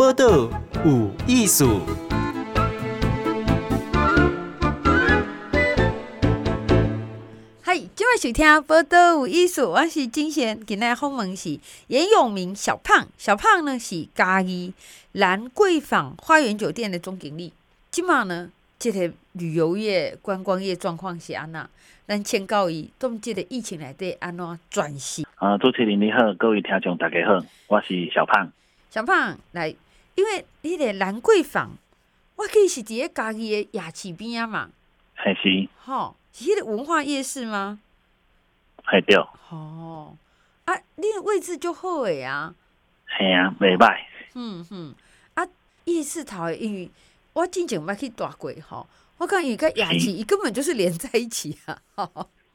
报道有艺术。嗨，今晚收听报道有艺术，我是金贤，今天访问是严永明小胖，小胖呢是嘉义兰桂坊花园酒店的总经理。今晚呢，这个旅游业、观光业状况是安那？咱请教伊，从这个疫情内底安怎转型？啊，主持人你好，各位听众大家好，我是小胖。小胖来，因为迄个兰桂坊，我记是伫咧家己的夜市边啊嘛。还是。吼、哦，是迄个文化夜市吗？系对。哦，啊，你的位置就好诶啊。系啊，袂歹。嗯哼，啊，夜市头，因为我之前捌去大过吼。我感觉伊个夜市，伊根本就是连在一起啊！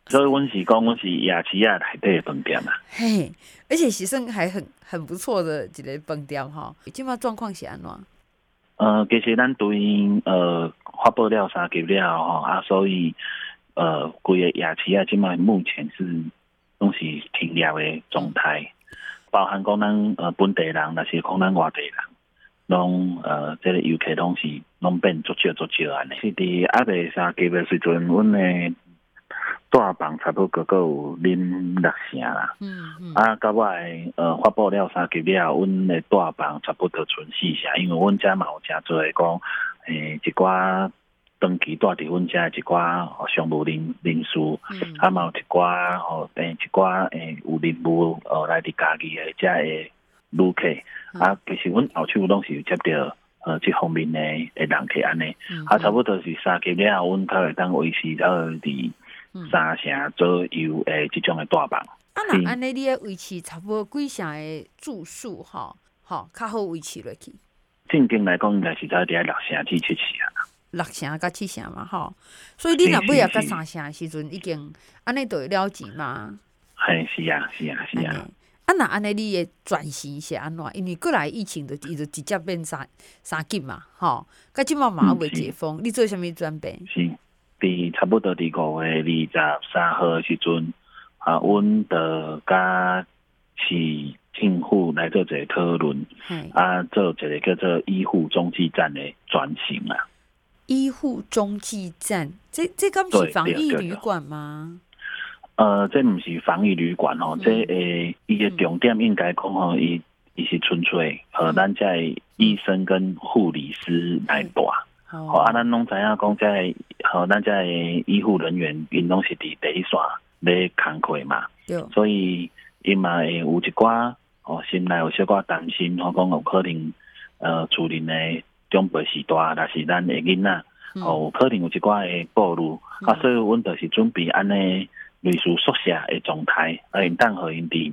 所以阮是讲，阮是夜市啊，内底饭店啊。嘿，而且是算还很很不错的一个饭店哈。今麦状况是安怎？呃，其实咱对呃发布了三级了吼啊，所以呃，规个夜市啊，今麦目前是拢是停业的状态，包含讲咱呃本地人，那是讲咱外地人。拢呃，这个游客拢是拢变足少足少安尼。是伫阿伯三级的时阵，阮的大房差不多阁有恁六成啦。嗯嗯。啊，到我呃发布了三级了，阮的大房差不多剩四成，因为阮遮嘛有诚侪讲，诶、欸，一寡长期住伫阮遮一寡商务人人士，嗯、啊嘛有一寡吼，诶，一寡诶有任务呃来伫家己诶遮诶。旅客啊，其实阮后手拢是有接到呃这方面诶诶人客安尼，啊差不多是三级了，阮才会当维持到伫三成左右诶这种诶大房。啊，那安尼你诶维持差不多几成诶住宿吼，吼较好维持落去。正经来讲，应该是在伫六成至七成啊。六成甲七成嘛，吼。所以你若尾啊甲三成时阵，已经安尼就会了钱嘛。嘿是啊，是啊，是啊。啊，那安尼你诶转型是安怎？因为过来疫情就伊就直接变三三级嘛，吼。甲即马马上未解封，嗯、你做啥物转变？是，伫差不多伫五月二十三号时阵，啊，阮的甲市政府来做一个讨论，啊，做一个叫做医护中继站的转型啊。医护中继站，这这敢是防疫旅馆吗？呃，这不是防疫旅馆哦，这诶，伊个重点应该讲吼，伊伊是纯粹和咱在医生跟护理师来带，好啊，咱拢知影讲在和咱在医护人员，因拢是伫第一线咧工课嘛，所以因嘛会有一寡哦，心内有小寡担心，我讲有可能呃，厝里呢长辈时代，但是咱的囡仔哦，有可能有一寡的暴露，啊，所以阮就是准备安尼。类似宿舍的状态，啊，因当和因伫，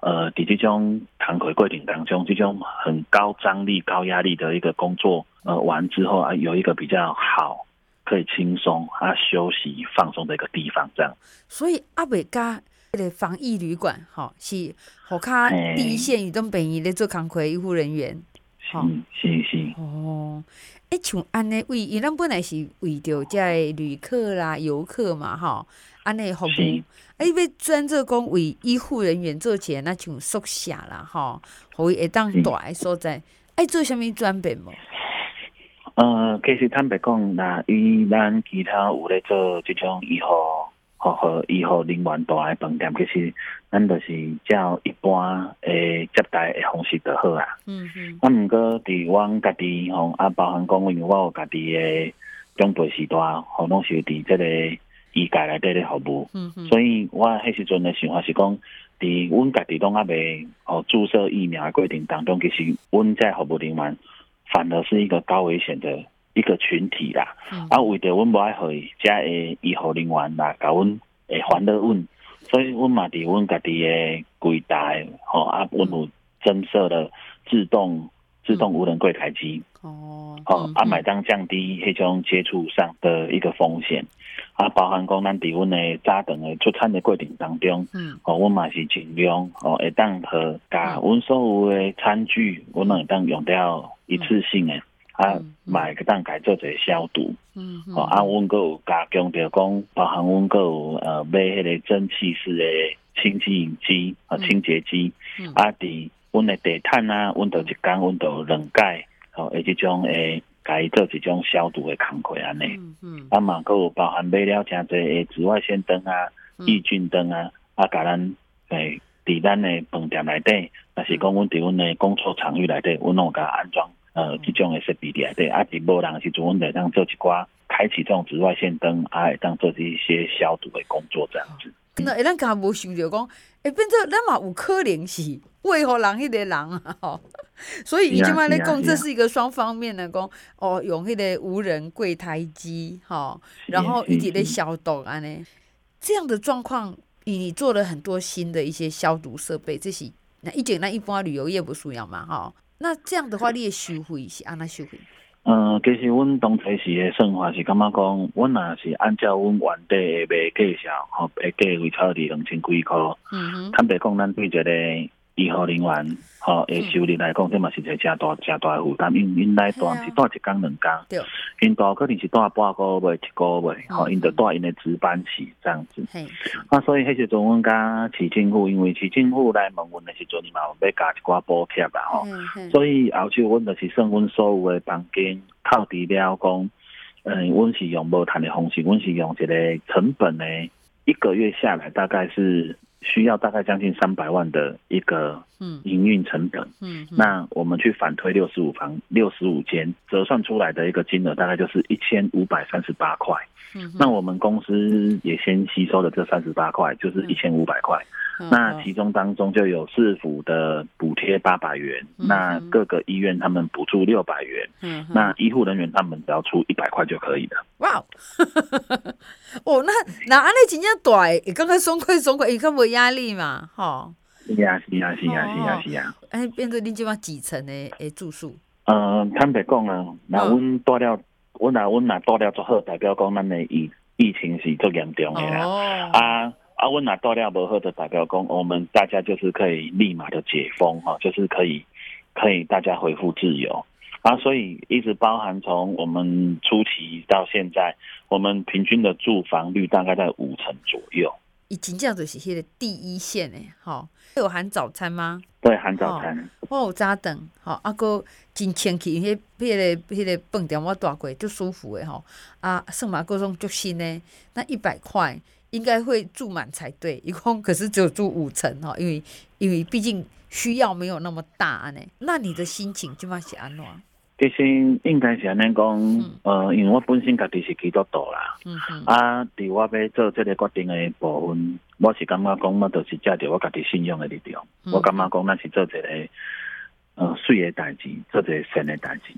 呃，伫即种工课过程当中，这种很高张力、高压力的一个工作，呃，完之后啊，有一个比较好，可以轻松啊休息放松的一个地方，这样。所以阿伟家的防疫旅馆，哈，是好卡第一线移动本营的做工课医护人员，是是是哦。哎，像安尼为，伊咱本来是为着在旅客啦、游客嘛，哈。安尼服务，哎，要专做讲为医护人员做起来，那像宿舍啦，吼，可以会当大个所在，爱做啥物转变无？呃，其实坦白讲，那以咱其他有咧做即种医护，和和医护人员大诶饭店，其实咱就是照一般诶接待诶方式就好啊。嗯嗯。啊，毋过伫阮家己吼，啊，包含讲因为我有家己诶长辈时代，吼，拢是伫这个。医界内底咧服务，嗯、哼所以我迄时阵的想法是讲，伫阮家己拢还未哦注射疫苗的过程当中，其实阮在服务人员反而是一个高危险的一个群体啦。嗯、啊，为着阮无爱互伊遮诶医护人员啦甲阮诶烦恼阮，所以阮嘛伫阮家己诶柜台吼啊，阮有增设了自动自动无人柜台机。哦，哦啊，买当降低迄种接触上的一个风险。啊，包含讲咱伫阮诶早顿诶出餐诶过程当中，嗯，哦，阮嘛是尽量哦，会当和甲阮所有诶餐具，阮拢会当用掉一次性诶，啊，买个当改做者消毒，嗯，哦，啊，阮个有加强着讲，包含阮个有呃买迄个蒸汽式诶清洁机啊清洁机，啊，伫阮诶地毯啊，阮着一工，阮着两摆，吼，诶，即种诶，甲伊做一种消毒诶工课安尼。嗯嗯。啊嘛，阁有包含买了诚侪诶紫外线灯啊、抑菌灯啊，啊，甲咱诶，伫咱诶饭店内底，若是讲阮伫阮诶工作场域内底，阮拢有甲安装呃，即种诶设备伫内底，啊，伫无人时阵，阮着当做一寡开启这种紫外线灯，啊，会当做一些消毒的工作这样子。那诶，咱刚无想着讲，会变做咱嘛有可能是。为何人迄个人啊？吼，所以伊即摆咧讲，这是一个双方面的讲哦，用迄个无人柜台机，吼，然后一直咧消毒安尼，这样的状况，你做了很多新的一些消毒设备，这是那以前咱一般旅游业不需要嘛，吼，那这样的话，你的收费是安那收费？嗯，其实阮当初时诶算法是感觉讲，阮若是按照阮原底诶卖价上，吼，会价位超伫两千几箍。嗯哼，坦白讲，咱对一个。医护人员吼，诶，收入来讲，这嘛是一个正大正大诶负担，因因来住是住一工两工，因住可能是住半个月、一个月，吼，因着住因诶值班期这样子。啊，所以迄时阵，阮甲市政府，因为市政府来问阮诶时阵，伊嘛有要加一寡补贴啦，吼。所以后首阮着是算阮所有诶房间扣除了讲，嗯，阮是用无趁诶方式，阮是用一个成本诶，一个月下来大概是。需要大概将近三百万的一个营运成本，嗯，嗯，那我们去反推六十五房六十五间折算出来的一个金额大概就是一千五百三十八块，嗯，那我们公司也先吸收了这三十八块，就是一千五百块。那其中当中就有市府的补贴八百元，嗯，那各个医院他们补助六百元，嗯，那医护人员他们只要出一百块就可以了。哇，哦，那那安尼真正大，刚刚松快松快，伊较无压力嘛，吼。是啊是啊是啊是啊是啊。哎，变做恁即马几层的诶住宿？呃，坦白讲啊，那阮住了，阮那阮那住了足好，代表讲咱的疫疫情是足严重的啦，哦，啊。啊，温拿到料不喝的代表工，我们大家就是可以立马的解封哈，就是可以可以大家恢复自由啊，所以一直包含从我们初期到现在，我们平均的住房率大概在五成左右。已经这样子写的第一线诶，好，有含早餐吗？对，含早餐。我有早顿，好，阿哥真清气，迄、那、迄个迄个饭店我住过，就舒服诶吼。啊，算嘛各种足新诶，那一百块。应该会住满才对，一共 可是只有住五层哈，因为因为毕竟需要没有那么大呢。那你的心情就嘛是安怎？其实应该是安尼讲，呃，因为我本身家己是基督徒啦，嗯嗯，啊，伫我要做这个决定的部分，我是感觉讲，我都是借着我家己信仰的力量，嗯、我感觉讲，那是做一个呃水的代志，做一个神的代志，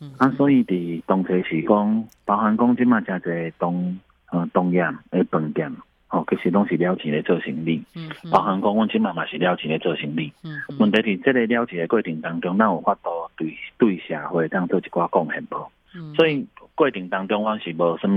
嗯，啊，所以伫当时是讲，包含讲即嘛，真侪东。呃，东亚诶，饭店，哦，其实拢是了钱的做生意，嗯，包含讲阮即嘛嘛是了钱的做生意，嗯，问题是这个了钱的过程当中，咱有法度对对社会当做一寡贡献无，嗯，所以过程当中我是无什么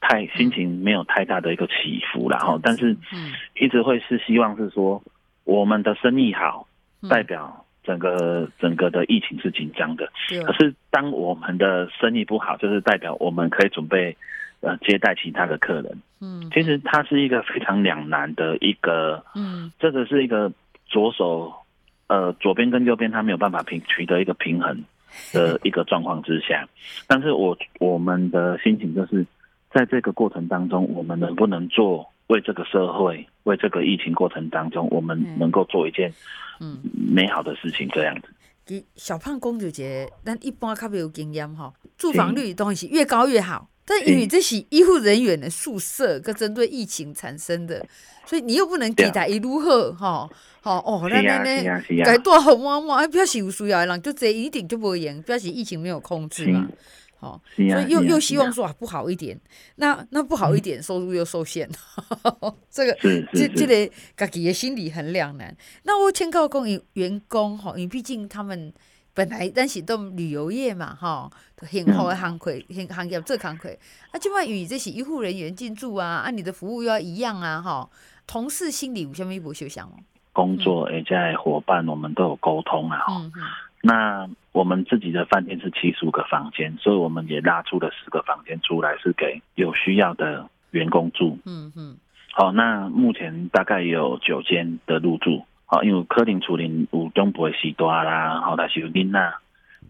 太心情没有太大的一个起伏啦，吼，但是，嗯，一直会是希望是说我们的生意好，代表整个整个的疫情是紧张的，可是当我们的生意不好，就是代表我们可以准备。呃，接待其他的客人，嗯，其实它是一个非常两难的一个，嗯，这个是一个左手，呃，左边跟右边，它没有办法平取得一个平衡的 一个状况之下。但是我我们的心情就是，在这个过程当中，我们能不能做为这个社会，为这个疫情过程当中，我们能够做一件嗯美好的事情，这样子。给小胖公主节，但一般较没有经验哈，住房率东西越高越好。但因为这是医护人员的宿舍，跟针对疫情产生的，所以你又不能给他一如何哈，好哦，那那那该多好嘛嘛，表示有需要的人就这一定就不会赢，表示疫情没有控制嘛，好，所以又又希望说啊不好一点，那那不好一点，收入又受限，这个这这个自己的心理很两难。那我劝告公员员工哈，因为毕竟他们。本来咱是都旅游业嘛，吼，很好的行业，行行业做行业。啊，即摆与这些医护人员进驻啊，啊，你的服务又要一样啊，吼，同事心里有啥物无相像哦？工作而且伙伴，我们都有沟通啊，哈、嗯。那我们自己的饭店是七十五个房间，所以我们也拉出了十个房间出来，是给有需要的员工住。嗯嗯。好，那目前大概有九间的入住。好，因为可能厝里有长辈时代啦，吼，但是有囡仔，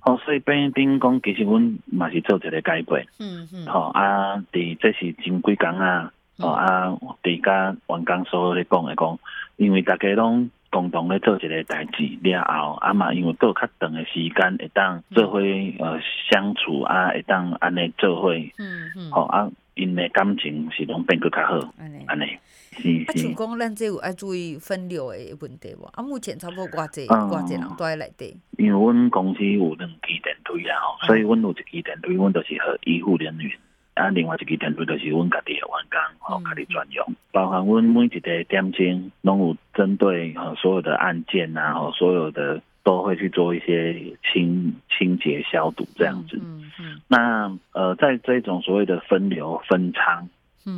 吼，所以变等讲，其实阮嘛是做一个改变，嗯嗯，吼啊，伫这是真几工啊，吼啊，伫甲员工所有咧讲诶讲，因为大家拢共同咧做一个代志了后，啊嘛，因为都有较长诶时间会当做伙呃相处啊，会当安尼做伙，嗯嗯，好啊，因诶感情是拢变佫较好，安尼，安尼。啊，像讲咱这有爱注意分流的问题无？啊，目前差不多偌济偌济人都在内底。因为阮公司有两支电梯啦，吼，所以阮有一支电梯，阮都是和医护人员。啊，另外一支电梯都是阮家己的员工，吼，家己专用。包含阮每一个点钟，拢有针对吼所有的案件啊，吼所有的都会去做一些清清洁消毒这样子。嗯嗯。那呃，在这种所谓的分流分仓，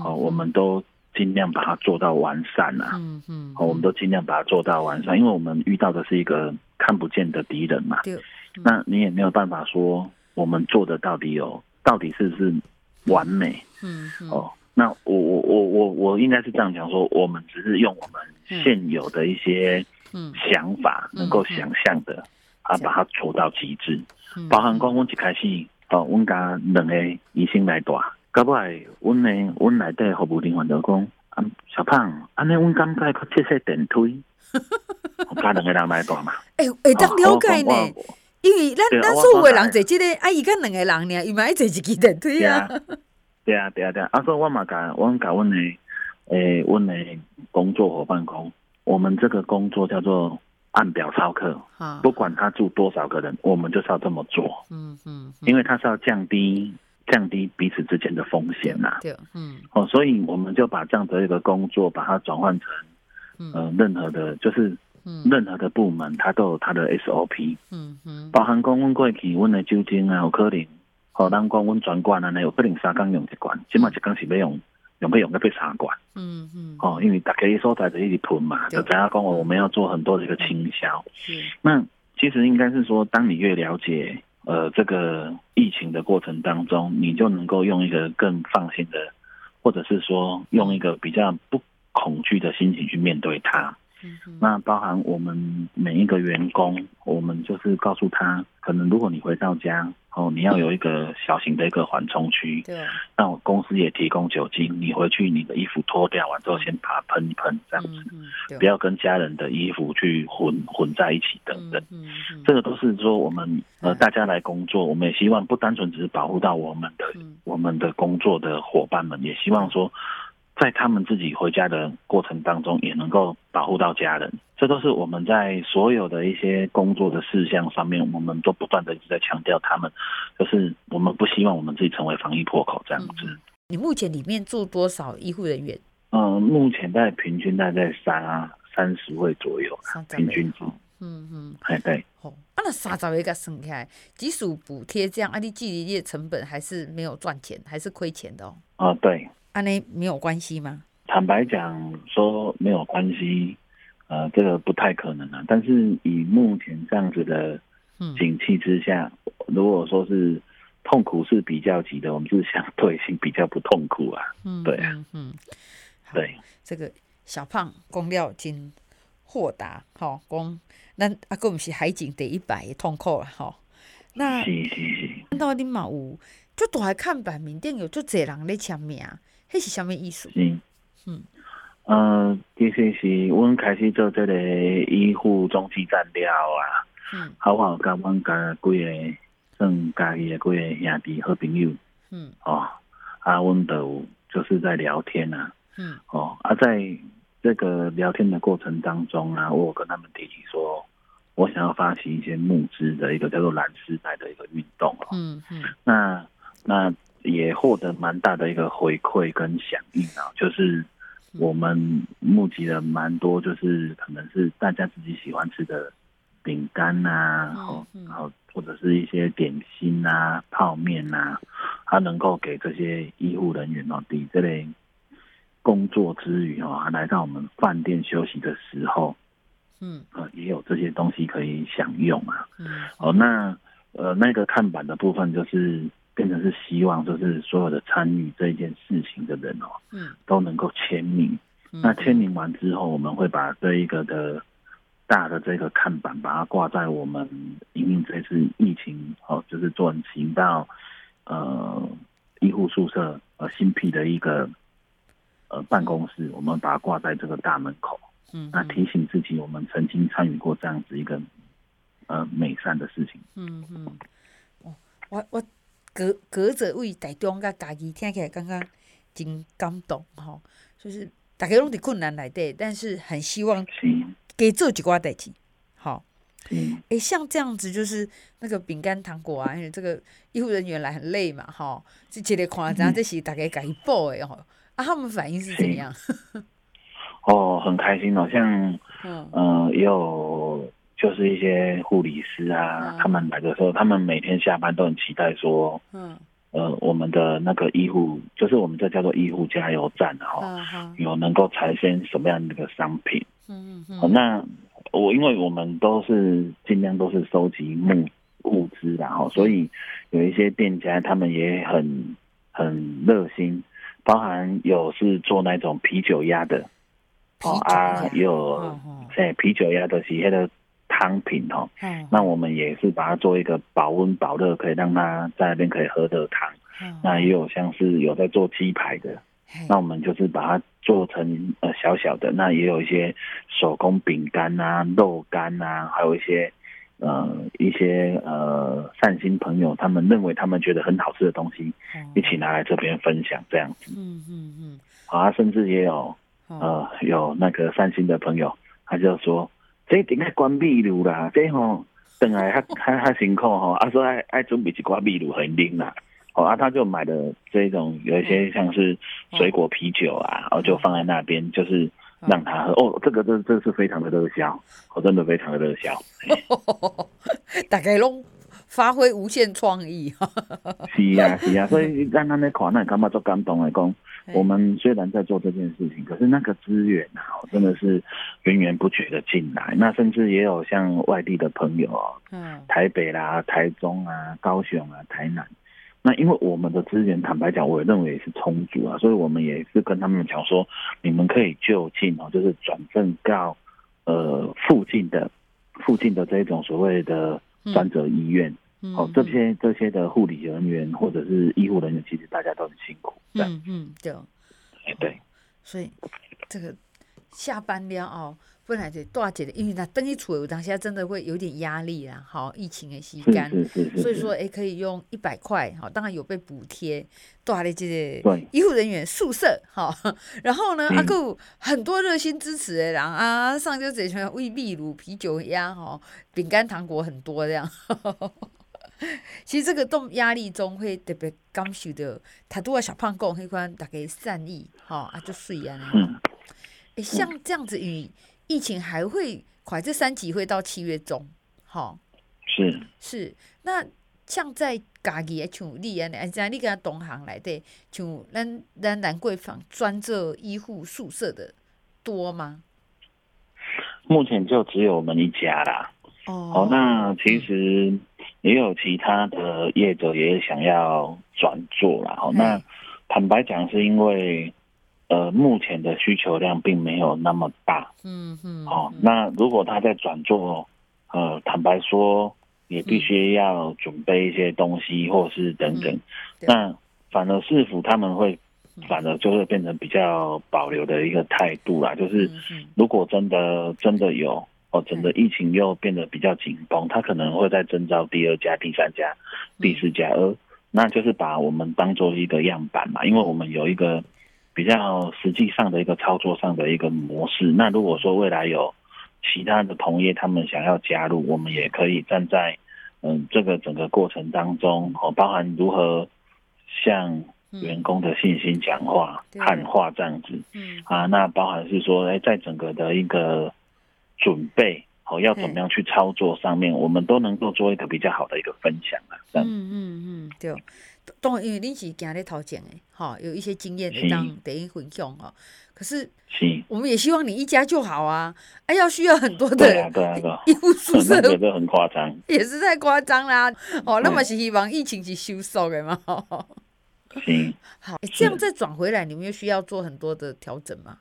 哦，我们都。尽量把它做到完善呐、啊，嗯嗯，好，我们都尽量把它做到完善，因为我们遇到的是一个看不见的敌人嘛，对，那你也没有办法说我们做的到底有，到底是不是完美，嗯，哦，那我我我我我应该是这样讲说，我们只是用我们现有的一些想法，能够想象的啊，把它做到极致，包含光我一开始哦，我家两个医生来带。到尾，阮呢，阮内底服务人员就讲，啊，小胖，安尼阮感觉较切些电梯，加两个人来带嘛。诶、欸，会当了解呢，因为咱咱所有人坐这个，啊，伊甲两个人呢，伊嘛爱坐一支电梯啊。对啊，对啊，对啊。啊，所以我嘛甲，阮甲阮的，诶、欸，阮的工作伙伴讲，我们这个工作叫做按表操课，不管他住多少个人，我们就是要这么做。嗯嗯，因为他是要降低。降低彼此之间的风险呐、啊，对，嗯，哦，所以我们就把这样的一个工作，把它转换成，嗯、呃，任何的，就是，任何的部门，它都有它的 SOP，嗯嗯，包含公温过去，温的酒精啊，有可能，哦，当光温转罐啊，那有可能三缸用一罐，起码一缸是要用，用不用要被三罐，嗯嗯，哦，因为大家所在的一直囤嘛，就大家讲我们要做很多的一个倾销，是，那其实应该是说，当你越了解。呃，这个疫情的过程当中，你就能够用一个更放心的，或者是说用一个比较不恐惧的心情去面对它。嗯、那包含我们每一个员工，我们就是告诉他，可能如果你回到家。哦，你要有一个小型的一个缓冲区。对。那我公司也提供酒精，你回去你的衣服脱掉完之后，先把它喷一喷，这样子，嗯、不要跟家人的衣服去混混在一起等等。嗯这个都是说我们呃大家来工作，我们也希望不单纯只是保护到我们的、嗯、我们的工作的伙伴们，也希望说。在他们自己回家的过程当中，也能够保护到家人，这都是我们在所有的一些工作的事项上面，我们都不断的一直在强调他们，就是我们不希望我们自己成为防疫破口这样子。嗯、你目前里面住多少医护人员？嗯、呃，目前在平均大概三啊三十位左右，平均值。嗯嗯，哎对。哦，啊那三十位个算起来，即使补贴这样，啊你距离业成本还是没有赚钱，还是亏钱的哦。啊、呃、对。安内没有关系吗？坦白讲，说没有关系，呃，这个不太可能啊。但是以目前这样子的景气之下，嗯、如果说是痛苦是比较急的，我们是相对性比较不痛苦啊。嗯，对啊，嗯，对，这个小胖工料金豁达，好讲，那阿哥不是海景第一百也痛苦了，哈。那是是是，看到你嘛有，就都还看板面顶有就侪人咧签名。这是什么意思？是，嗯，呃，其实是我们开始做这个医护中继站了啊，嗯，好好跟我们家几个算家己的几个兄弟好朋友，嗯，哦，啊，我们都就是在聊天啊，嗯，哦，啊，在这个聊天的过程当中啊，我有跟他们提起说，我想要发起一些募资的一个叫做蓝丝带的一个运动，嗯嗯，那那。也获得蛮大的一个回馈跟响应啊，就是我们募集了蛮多，就是可能是大家自己喜欢吃的饼干呐，然后然后或者是一些点心啊、泡面啊，它能够给这些医护人员哦，抵这类工作之余哦，还来到我们饭店休息的时候，嗯，呃，也有这些东西可以享用啊。嗯，哦，那呃那个看板的部分就是。变成是希望，就是所有的参与这件事情的人哦，嗯，都能够签名。那签名完之后，我们会把这一个的大的这个看板，把它挂在我们因为这次疫情哦，就是转型到呃医护宿舍呃新辟的一个呃办公室，我们把它挂在这个大门口，嗯，那提醒自己，我们曾经参与过这样子一个呃美善的事情，嗯嗯，哦，我我隔隔着位台中甲家己听起来感觉真感动吼，就是大家拢伫困难内底，但是很希望。给做几挂代志，好，嗯，哎、欸，像这样子就是那个饼干糖果啊，因为这个医护人员来很累嘛，哈，这接来看，然后这是大家改报的吼，啊，他们反应是怎样？哦，很开心哦，像，嗯，呃、也有就是一些护理师啊，嗯、他们来的时候，他们每天下班都很期待说，嗯，呃，我们的那个医护，就是我们这叫做医护加油站哈，有能够产生什么样的一个商品。嗯嗯，那我因为我们都是尽量都是收集木物资，然后所以有一些店家他们也很很热心，包含有是做那种啤酒鸭的，哦啊，也有哎啤酒鸭的是那个汤品哦，那我们也是把它做一个保温保热，可以让他在那边可以喝的汤，那也有像是有在做鸡排的。那我们就是把它做成呃小小的，那也有一些手工饼干啊、肉干啊，还有一些呃一些呃善心朋友，他们认为他们觉得很好吃的东西，一起拿来这边分享这样子。嗯嗯嗯。啊，甚至也有呃有那个善心的朋友，他就说这顶个关秘鲁啦，这吼等来还还还辛苦吼，啊说爱爱准备一罐秘鲁很冷啦。哦啊，他就买的这种有一些像是水果啤酒啊，然后就放在那边，就是让他喝。哦，这个这这是非常的热销，哦，真的非常的热销。大概拢发挥无限创意。是啊是啊，所以让他们看，那干嘛做感动来讲？我们虽然在做这件事情，可是那个资源啊，真的是源源不绝的进来。那甚至也有像外地的朋友，嗯，台北啦、台中啊、高雄啊、台南。那因为我们的资源，坦白讲，我也认为也是充足啊，所以我们也是跟他们讲说，你们可以就近哦，就是转正到呃附近的附近的这种所谓的专责医院，嗯、哦，这些这些的护理人员或者是医护人员，其实大家都很辛苦，嗯嗯，对，对，所以这个下班了哦。本来就大姐的，因为他等于厝有当下真的会有点压力啦，好疫情的时间，所以说哎、欸、可以用一百块，好当然有被补贴，大的这些医护人员宿舍，好，然后呢，阿够很多热心支持的人啊，上就这些威秘鲁啤酒鸭，哈，饼干糖果很多这样，其实这个动压力中会特别感受到，他都要小胖讲迄款大家善意，哈啊就水啊，哎像这样子与。疫情还会快，这三级会到七月中，哈，是是。那像在家己诶，像你安尼，像你跟同行来的，像咱咱兰桂坊专做医护宿舍的多吗？目前就只有我们一家啦。哦，哦，那其实也有其他的业者也想要转做啦。哦，那坦白讲，是因为。呃，目前的需求量并没有那么大，嗯嗯，哦，那如果他在转做，呃，坦白说，也必须要准备一些东西，或是等等，那反而市府他们会，反而就会变成比较保留的一个态度啦，就是如果真的真的有，哦，整个疫情又变得比较紧绷，他可能会再征召第二家、第三家、第四家，而那就是把我们当做一个样板嘛，因为我们有一个。比较实际上的一个操作上的一个模式。那如果说未来有其他的同业他们想要加入，我们也可以站在嗯这个整个过程当中哦，包含如何向员工的信心讲话、喊话这样子。嗯啊，那包含是说，哎，在整个的一个准备哦，要怎么样去操作上面，我们都能够做一个比较好的一个分享啊。嗯嗯嗯，对。当然，因为你是行在头前的，哈，有一些经验的当等于分享哈。可是，我们也希望你一家就好啊，哎，要需要很多的 医护宿舍，这个很夸张，也是太夸张啦。哦，那么是希望疫情是收束的嘛？行，好，这样再转回来，你们又需要做很多的调整吗？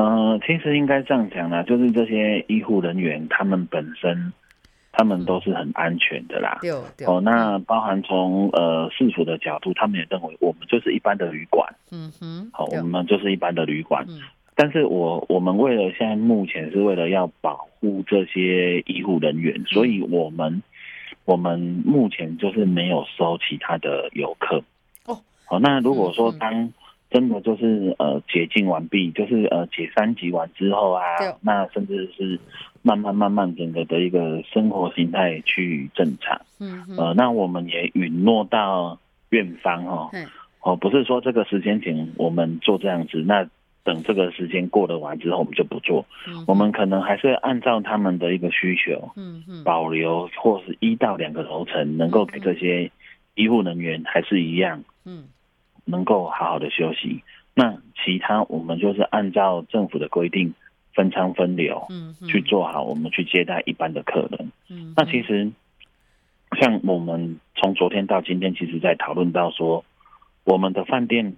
呃，其实应该这样讲啦，就是这些医护人员他们本身，他们都是很安全的啦。对对。哦，那包含从呃市府的角度，他们也认为我们就是一般的旅馆。嗯哼。好，我们就是一般的旅馆。嗯。但是我我们为了现在目前是为了要保护这些医护人员，所以我们我们目前就是没有收其他的游客。哦。好，那如果说当真的就是呃解禁完毕，就是呃解三级完之后啊，那甚至是慢慢慢慢整个的一个生活形态去正常。嗯。呃，那我们也允诺到院方哦，哦，不是说这个时间点我们做这样子，那。等这个时间过了完之后，我们就不做。嗯、我们可能还是按照他们的一个需求，嗯嗯，保留或是一到两个楼层，能够给这些医护人员还是一样，嗯，能够好好的休息。那其他我们就是按照政府的规定分仓分流，嗯，去做好，我们去接待一般的客人。嗯，那其实像我们从昨天到今天，其实在讨论到说。我们的饭店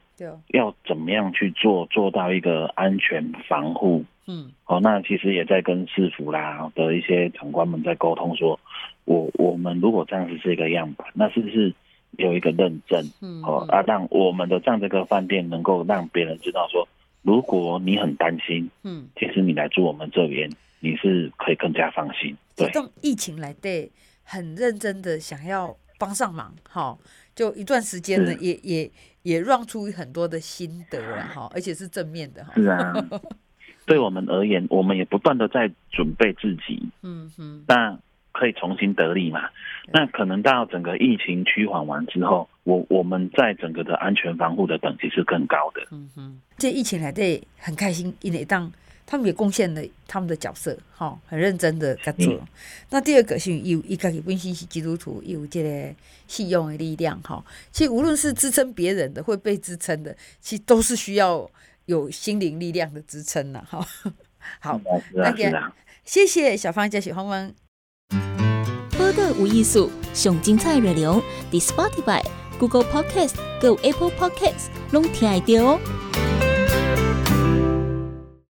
要怎么样去做，做到一个安全防护？嗯，哦，那其实也在跟市府啦的一些长官们在沟通，说，我我们如果这样子是一个样板，那是不是有一个认证？嗯，好啊，让我们的这样的一个饭店能够让别人知道说，如果你很担心，嗯，其实你来住我们这边，你是可以更加放心。对，这种疫情来对，很认真的想要帮上忙，好。就一段时间呢，也也也让出很多的心得了哈，而且是正面的哈。是啊，对我们而言，我们也不断的在准备自己，嗯哼，那可以重新得力嘛。那可能到整个疫情趋缓完之后，我我们在整个的安全防护的等级是更高的。嗯哼，这疫情来对很开心，因为当。他们也贡献了他们的角色，哈，很认真的在做。嗯、那第二个是有一个本身是基督徒，有这个信用的力量，哈。其实无论是支撑别人的，会被支撑的，其实都是需要有心灵力量的支撑的，哈。好，那个谢谢小芳加许芳文。无艺术，上精彩内容，The Spotify、Google Podcast、Go Apple Podcasts，拢听得到哦。